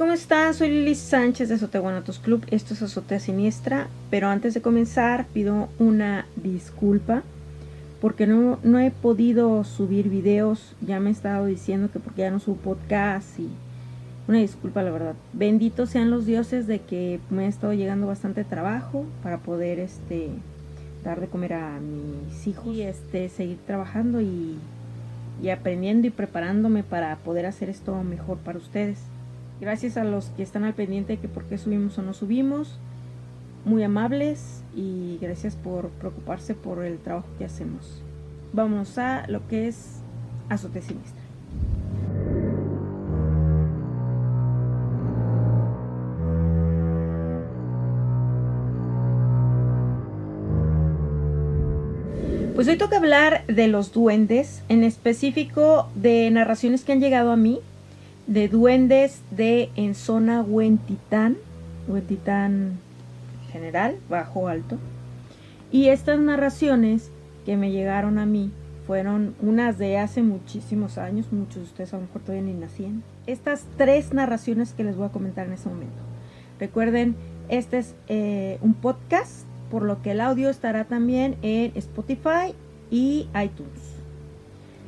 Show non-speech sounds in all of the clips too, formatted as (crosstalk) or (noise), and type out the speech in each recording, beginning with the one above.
¿cómo están? Soy Lili Sánchez de Azoteguanatos Club. Esto es Azotea Siniestra. Pero antes de comenzar, pido una disculpa porque no, no he podido subir videos. Ya me he estado diciendo que porque ya no subo podcast y una disculpa, la verdad. Benditos sean los dioses de que me ha estado llegando bastante trabajo para poder este dar de comer a mis hijos y este seguir trabajando y, y aprendiendo y preparándome para poder hacer esto mejor para ustedes. Gracias a los que están al pendiente de que por qué subimos o no subimos. Muy amables y gracias por preocuparse por el trabajo que hacemos. Vamos a lo que es azote siniestra. Pues hoy toca hablar de los duendes, en específico de narraciones que han llegado a mí de duendes de en zona Huentitán, Huentitán general, bajo, alto. Y estas narraciones que me llegaron a mí fueron unas de hace muchísimos años, muchos de ustedes a lo mejor todavía ni nacían. Estas tres narraciones que les voy a comentar en este momento. Recuerden, este es eh, un podcast, por lo que el audio estará también en Spotify y iTunes.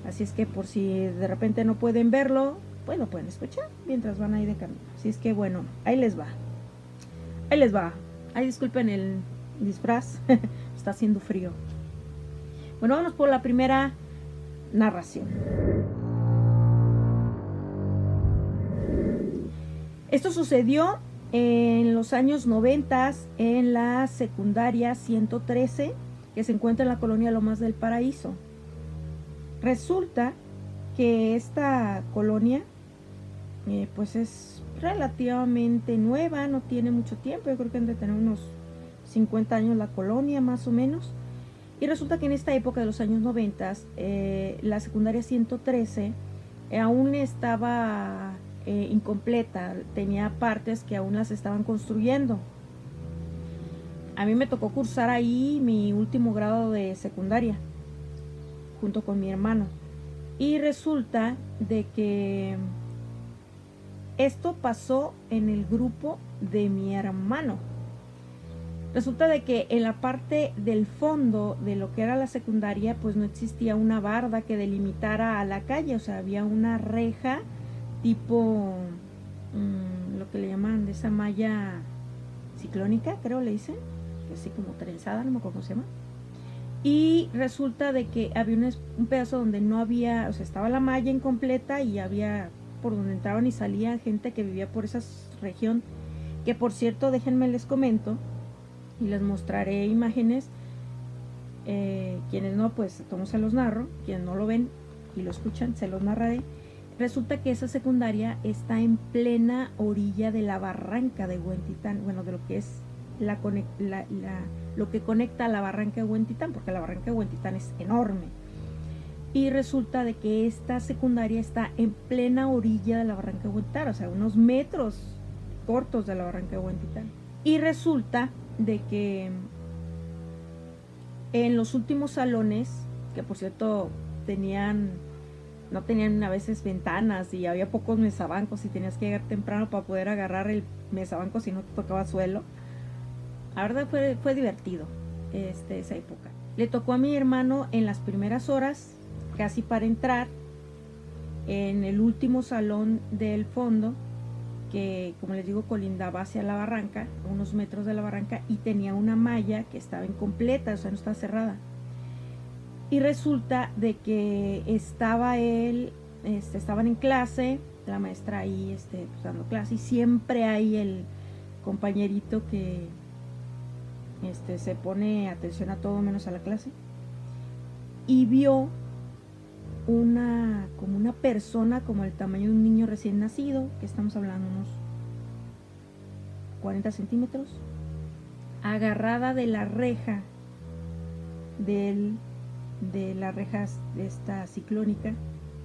Así es que por si de repente no pueden verlo, pues lo pueden escuchar mientras van ahí de camino. Así es que bueno, ahí les va. Ahí les va. Ahí disculpen el disfraz. (laughs) Está haciendo frío. Bueno, vamos por la primera narración. Esto sucedió en los años 90 en la secundaria 113 que se encuentra en la colonia Lomas del Paraíso. Resulta que esta colonia eh, pues es relativamente nueva, no tiene mucho tiempo, yo creo que han de tener unos 50 años la colonia más o menos. Y resulta que en esta época de los años 90, eh, la secundaria 113 eh, aún estaba incompleta, tenía partes que aún las estaban construyendo. A mí me tocó cursar ahí mi último grado de secundaria, junto con mi hermano. Y resulta de que esto pasó en el grupo de mi hermano. Resulta de que en la parte del fondo de lo que era la secundaria, pues no existía una barda que delimitara a la calle, o sea, había una reja tipo mm, lo que le llaman de esa malla ciclónica, creo le dicen, así como trenzada, no me acuerdo cómo se llama. Y resulta de que había un, un pedazo donde no había, o sea, estaba la malla incompleta y había por donde entraban y salían gente que vivía por esa región, que por cierto, déjenme les comento y les mostraré imágenes. Eh, quienes no, pues como se los narro, quienes no lo ven y lo escuchan, se los narraré. Resulta que esa secundaria está en plena orilla de la barranca de Huentitán, bueno, de lo que es la, lo que conecta a la barranca de Huentitán, porque la barranca de Huentitán es enorme y resulta de que esta secundaria está en plena orilla de la barranca de Huentitán, o sea, unos metros cortos de la barranca de Huentitán. Y resulta de que en los últimos salones, que por cierto tenían, no tenían a veces ventanas y había pocos mesabancos y tenías que llegar temprano para poder agarrar el mesabanco si no te tocaba suelo. La verdad fue, fue divertido este, esa época. Le tocó a mi hermano en las primeras horas casi para entrar en el último salón del fondo, que como les digo colindaba hacia la barranca, unos metros de la barranca, y tenía una malla que estaba incompleta, o sea, no estaba cerrada. Y resulta de que estaba él, este, estaban en clase, la maestra ahí este, pues, dando clase, y siempre hay el compañerito que este, se pone atención a todo menos a la clase. Y vio una, como una persona como el tamaño de un niño recién nacido, que estamos hablando unos 40 centímetros, agarrada de la reja del, de las rejas de esta ciclónica,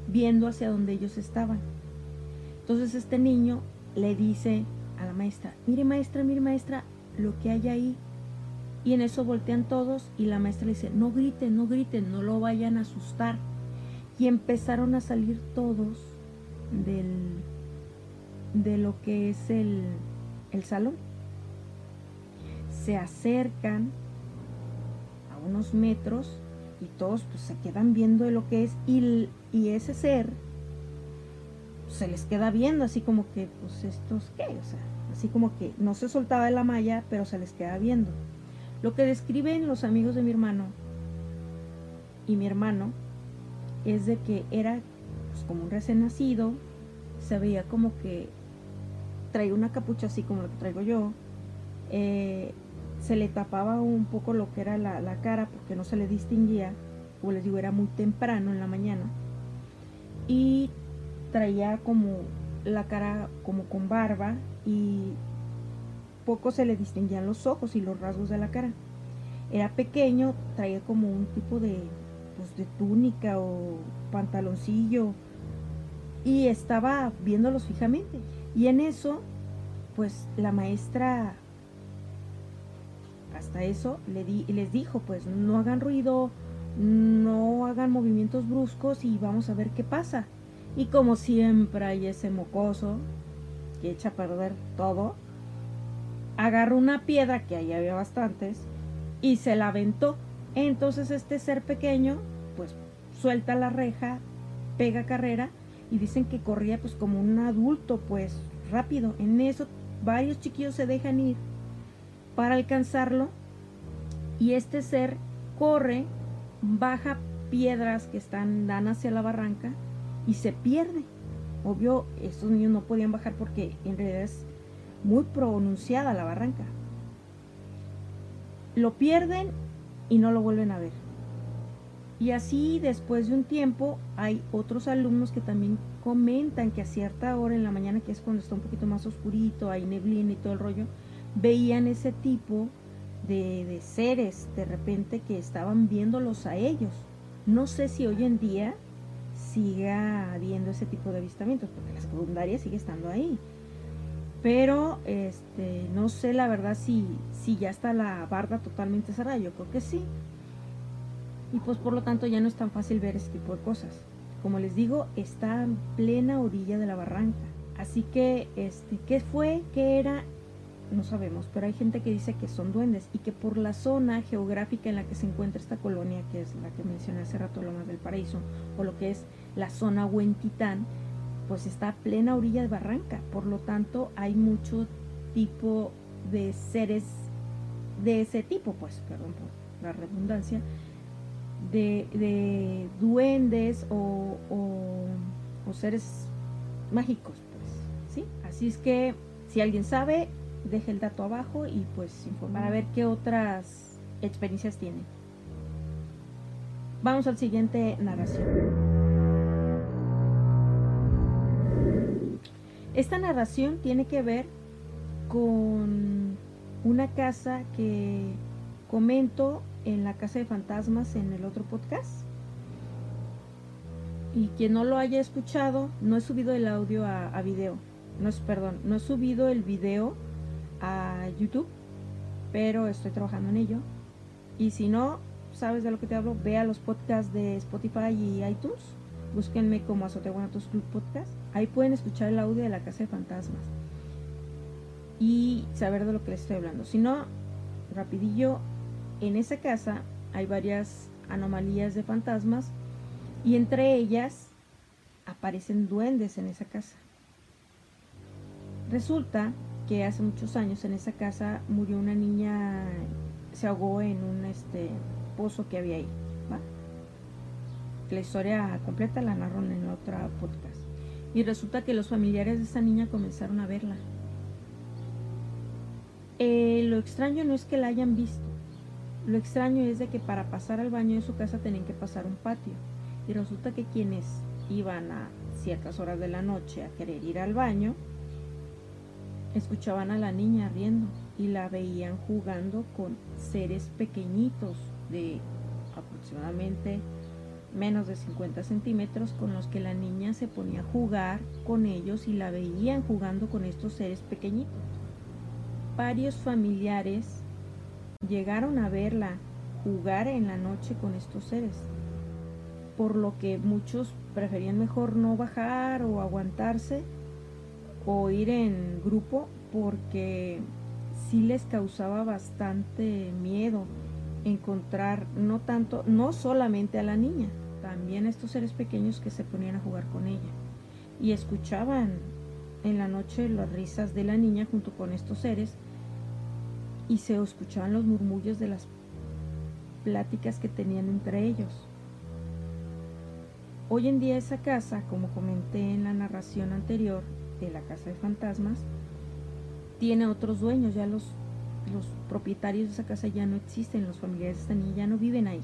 viendo hacia donde ellos estaban. Entonces este niño le dice a la maestra, mire maestra, mire maestra, lo que hay ahí. Y en eso voltean todos y la maestra le dice, no griten, no griten, no lo vayan a asustar y empezaron a salir todos del, de lo que es el, el salón. Se acercan a unos metros y todos pues se quedan viendo lo que es y, y ese ser se les queda viendo así como que pues estos qué, o sea, así como que no se soltaba de la malla, pero se les queda viendo. Lo que describen los amigos de mi hermano y mi hermano es de que era pues, como un recién nacido, se veía como que traía una capucha así como la que traigo yo, eh, se le tapaba un poco lo que era la, cara porque no se le distinguía, como les digo, era muy temprano en la mañana, y traía como la cara como con barba y poco se le distinguían los ojos y los rasgos de la cara. Era pequeño, traía como un tipo de, pues, de túnica o pantaloncillo y estaba viéndolos fijamente. Y en eso, pues la maestra hasta eso le di, les dijo, pues no hagan ruido, no hagan movimientos bruscos y vamos a ver qué pasa. Y como siempre hay ese mocoso que echa a perder todo, agarró una piedra, que ahí había bastantes, y se la aventó. Entonces este ser pequeño, pues suelta la reja, pega carrera y dicen que corría pues como un adulto, pues rápido. En eso varios chiquillos se dejan ir para alcanzarlo y este ser corre, baja piedras que están dan hacia la barranca y se pierde. Obvio, estos niños no podían bajar porque en realidad es muy pronunciada la barranca. Lo pierden y no lo vuelven a ver. Y así después de un tiempo hay otros alumnos que también comentan que a cierta hora en la mañana, que es cuando está un poquito más oscurito, hay neblina y todo el rollo, veían ese tipo de, seres de repente que estaban viéndolos a ellos. No sé si hoy en día siga habiendo ese tipo de avistamientos, porque la secundaria sigue estando ahí. Pero este, no sé la verdad si, si ya está la barda totalmente cerrada, yo creo que sí. Y pues por lo tanto ya no es tan fácil ver ese tipo de cosas. Como les digo, está en plena orilla de la barranca. Así que, este, ¿qué fue? ¿Qué era? no sabemos, pero hay gente que dice que son duendes y que por la zona geográfica en la que se encuentra esta colonia, que es la que mencioné hace rato, Lomas del Paraíso, o lo que es la zona Huentitán, pues está a plena orilla de barranca, por lo tanto hay mucho tipo de seres de ese tipo, pues, perdón por la redundancia, de, duendes o, o seres mágicos, pues, ¿sí? Así es que si alguien sabe, deje el dato abajo y pues informar a ver qué otras experiencias tiene. Vamos al siguiente narración. Esta narración tiene que ver con una casa que comento en la casa de fantasmas en el otro podcast. Y quien no lo haya escuchado, no he subido el audio a, video. No es, perdón, no he subido el video a YouTube, pero estoy trabajando en ello. Y si no sabes de lo que te hablo, ve a los podcasts de Spotify y iTunes. Búsquenme como Azoteguanatos Club Podcast. Ahí pueden escuchar el audio de la Casa de Fantasmas y saber de lo que les estoy hablando. Si no, rapidillo, en esa casa hay varias anomalías de fantasmas y entre ellas aparecen duendes en esa casa. Resulta que hace muchos años en esa casa murió una niña, se ahogó en un este, pozo que había ahí. La historia completa la narro en otra podcast. Y resulta que los familiares de esa niña comenzaron a verla. Eh, lo extraño no es que la hayan visto. Lo extraño es de que para pasar al baño de su casa tenían que pasar un patio. Y resulta que quienes iban a ciertas horas de la noche a querer ir al baño, Escuchaban a la niña riendo y la veían jugando con seres pequeñitos de aproximadamente menos de 50 centímetros con los que la niña se ponía a jugar con ellos y la veían jugando con estos seres pequeñitos. Varios familiares llegaron a verla jugar en la noche con estos seres, por lo que muchos preferían mejor no bajar o aguantarse o ir en grupo porque sí les causaba bastante miedo encontrar no tanto, no solamente a la niña, también estos seres pequeños que se ponían a jugar con ella y escuchaban en la noche las risas de la niña junto con estos seres y se escuchaban los murmullos de las pláticas que tenían entre ellos. Hoy en día esa casa, como comenté en la narración anterior de la casa de fantasmas, tiene otros dueños, ya los, los propietarios de esa casa ya no existen, los familiares de esta niña ya no viven ahí.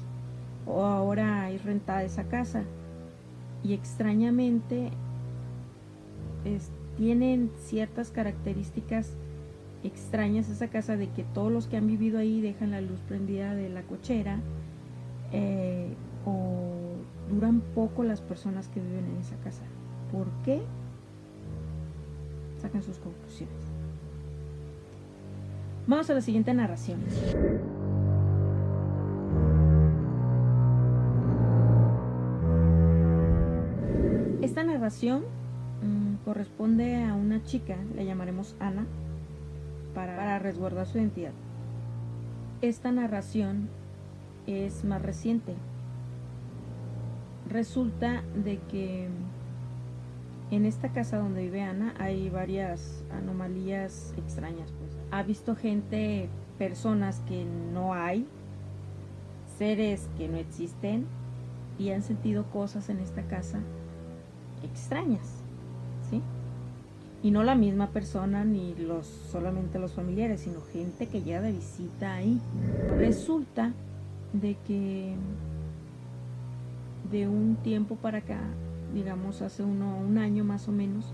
O ahora hay rentada esa casa. Y extrañamente tienen ciertas características extrañas esa casa de que todos los que han vivido ahí dejan la luz prendida de la cochera eh, o duran poco las personas que viven en esa casa. ¿Por qué? Sacan sus conclusiones. Vamos a la siguiente narración. Esta narración mm, corresponde a una chica, la llamaremos Ana, para, resguardar su identidad. Esta narración es más reciente. Resulta de que en esta casa donde vive Ana hay varias anomalías extrañas. Pues. Ha visto gente, personas que no hay, seres que no existen y han sentido cosas en esta casa extrañas, ¿sí? Y no la misma persona ni los solamente los familiares, sino gente que llega de visita ahí. Resulta de que de un tiempo para acá, digamos hace uno, un año más o menos,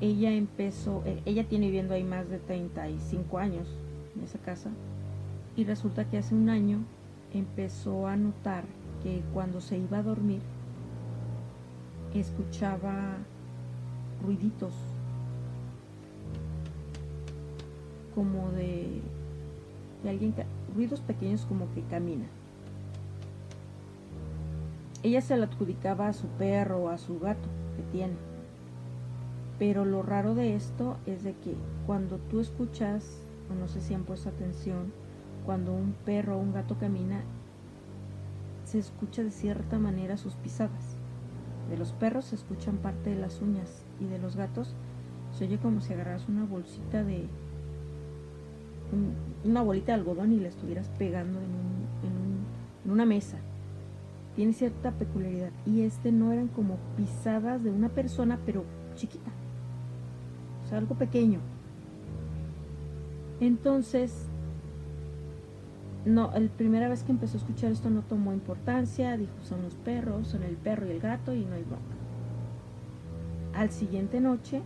ella empezó, eh, ella tiene viviendo ahí más de 35 años en esa casa, y resulta que hace un año empezó a notar que cuando se iba a dormir, escuchaba ruiditos como de, alguien, ruidos pequeños como que camina. Ella se lo adjudicaba a su perro o a su gato que tiene. Pero lo raro de esto es de que cuando tú escuchas, o no sé si han puesto atención, cuando un perro o un gato camina, se escucha de cierta manera sus pisadas. De los perros se escuchan parte de las uñas y de los gatos se oye como si agarras una bolsita de una bolita de algodón y la estuvieras pegando en, en una mesa. Tiene cierta peculiaridad y este no eran como pisadas de una persona pero chiquita, o sea algo pequeño. Entonces no, la primera vez que empezó a escuchar esto no tomó importancia, dijo son los perros, son el perro y el gato y no hay bronca. Al siguiente noche,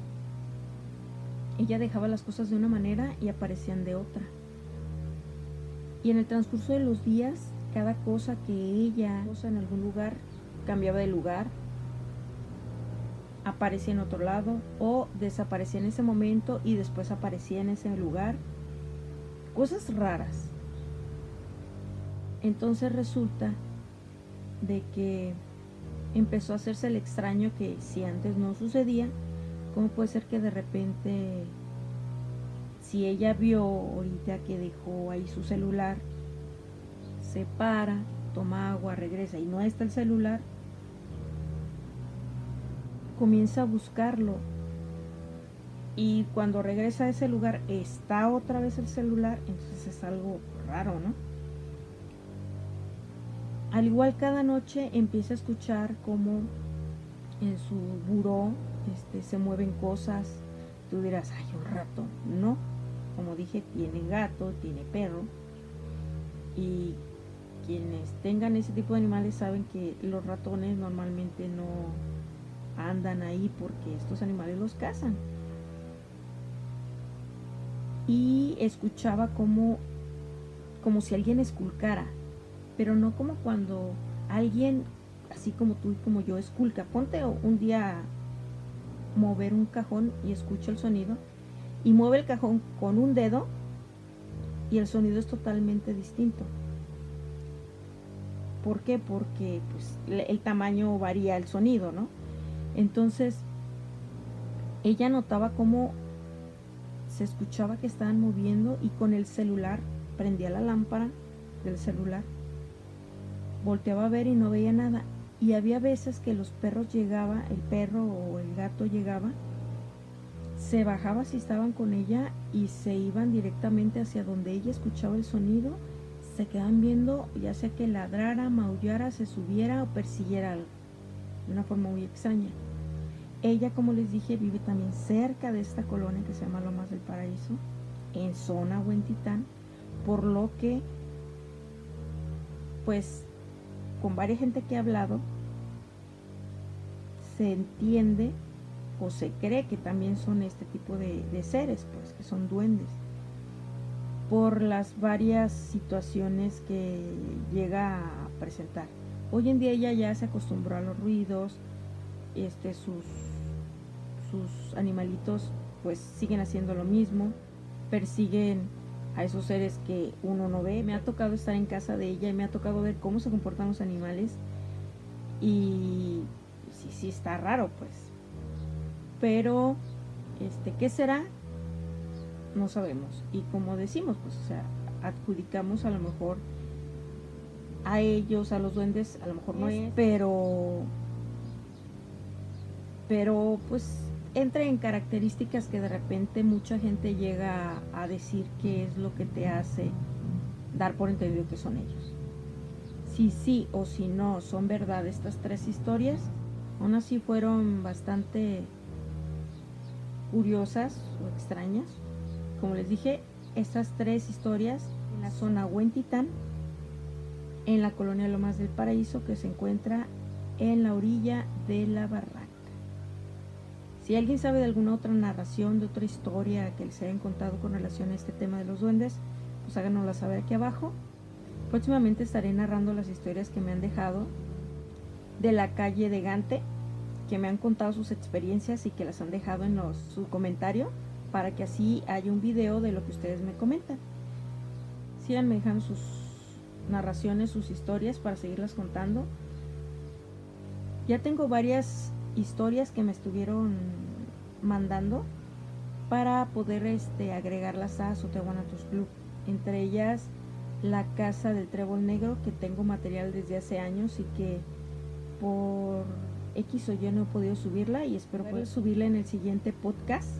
ella dejaba las cosas de una manera y aparecían de otra. Y en el transcurso de los días, cada cosa que ella cosa en algún lugar cambiaba de lugar, aparecía en otro lado o desaparecía en ese momento y después aparecía en ese lugar. Cosas raras. Entonces resulta de que empezó a hacerse el extraño que si antes no sucedía, ¿cómo puede ser que de repente, si ella vio ahorita que dejó ahí su celular, se para, toma agua, regresa y no está el celular, comienza a buscarlo. Y cuando regresa a ese lugar está otra vez el celular, entonces es algo raro, ¿no? Al igual cada noche empieza a escuchar cómo en su buró este, se mueven cosas. Tú dirás, ay, un rato. No, como dije, tiene gato, tiene perro. Y quienes tengan ese tipo de animales saben que los ratones normalmente no andan ahí porque estos animales los cazan. Y escuchaba como, como si alguien esculcara pero no como cuando alguien, así como tú y como yo, esculca. Ponte un día mover un cajón y escucha el sonido y mueve el cajón con un dedo y el sonido es totalmente distinto. ¿Por qué? Porque pues, el tamaño varía el sonido, ¿no? Entonces, ella notaba cómo se escuchaba que estaban moviendo y con el celular prendía la lámpara del celular. Volteaba a ver y no veía nada. Y había veces que los perros llegaba, el perro o el gato llegaba, se bajaba si estaban con ella y se iban directamente hacia donde ella escuchaba el sonido, se quedaban viendo ya sea que ladrara, maullara, se subiera o persiguiera algo, de una forma muy extraña. Ella, como les dije, vive también cerca de esta colonia que se llama Lomas del Paraíso, en zona Huentitán, por lo que, pues, con varias gente que he hablado, se entiende o se cree que también son este tipo de, de seres, pues, que son duendes, por las varias situaciones que llega a presentar. Hoy en día ella ya se acostumbró a los ruidos, este, sus sus animalitos pues siguen haciendo lo mismo, persiguen a esos seres que uno no ve. Me ha tocado estar en casa de ella y me ha tocado ver cómo se comportan los animales y sí, sí está raro pues. Pero, este, ¿qué será? No sabemos. Y como decimos, pues, o sea, adjudicamos a lo mejor a ellos, a los duendes, a lo mejor no es, pero, pero pues entra en características que de repente mucha gente llega a, decir que es lo que te hace dar por entendido que son ellos. Si sí o si no son verdad estas tres historias, aún así fueron bastante curiosas o extrañas. Como les dije, estas tres historias en la zona Huentitán, en la colonia Lomas del Paraíso, que se encuentra en la orilla de la barranca. Si alguien sabe de alguna otra narración, de otra historia que les hayan contado con relación a este tema de los duendes, pues háganosla saber aquí abajo. Próximamente estaré narrando las historias que me han dejado de la calle de Gante, que me han contado sus experiencias y que las han dejado en su comentario, para que así haya un video de lo que ustedes me comentan. Síganme dejando sus narraciones, sus historias para seguirlas contando. Ya tengo varias historias que me estuvieron mandando para poder este, agregarlas a Soteguanatos Club. Entre ellas la casa del trébol negro que tengo material desde hace años y que por X o Y no he podido subirla y espero poder subirla en el siguiente podcast.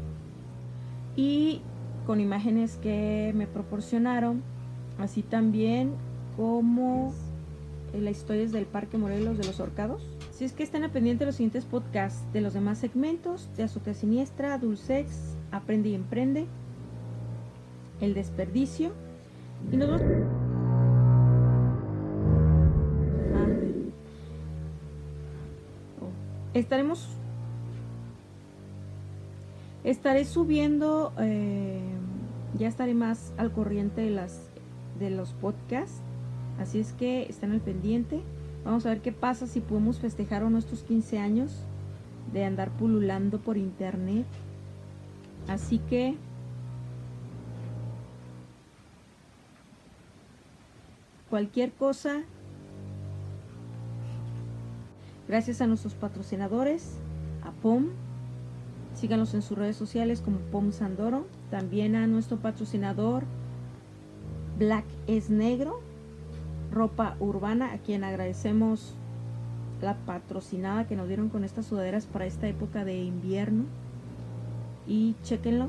Y con imágenes que me proporcionaron, así también como las historias del Parque Morelos de los Orcados si es que estén al pendiente de los siguientes podcasts de los demás segmentos de Azotea Siniestra, Dulcex, Aprende y Emprende, El Desperdicio. Y nos vamos... Ah. Oh. Estaremos... Estaré subiendo... Eh, ya estaré más al corriente de, las, de los podcasts. Así es que estén al pendiente. Vamos a ver qué pasa si podemos festejar nuestros 15 años de andar pululando por internet. Así que cualquier cosa, gracias a nuestros patrocinadores, a POM, síganos en sus redes sociales como POM Sandoro, también a nuestro patrocinador Black es Negro, ropa urbana, a quien agradecemos la patrocinada que nos dieron con estas sudaderas para esta época de invierno. Y chequenlo,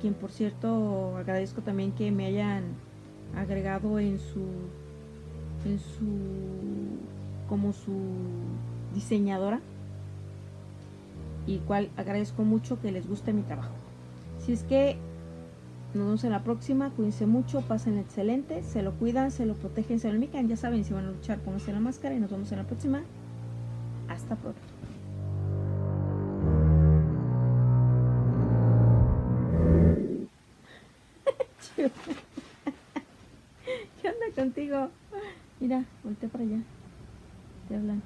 quien por cierto agradezco también que me hayan agregado en su en su como su diseñadora y cual agradezco mucho que les guste mi trabajo. Si es que nos vemos en la próxima. Cuídense mucho, pasen excelente, se lo cuidan, se lo protegen, se lo mican. Ya saben, si van a luchar, pónganse la máscara y nos vemos en la próxima. Hasta pronto. (laughs) ¿Qué onda contigo? Mira, volteé para allá. Te hablan.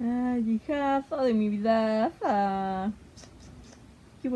(laughs) Ay, hijazo de mi vida. ¿Qué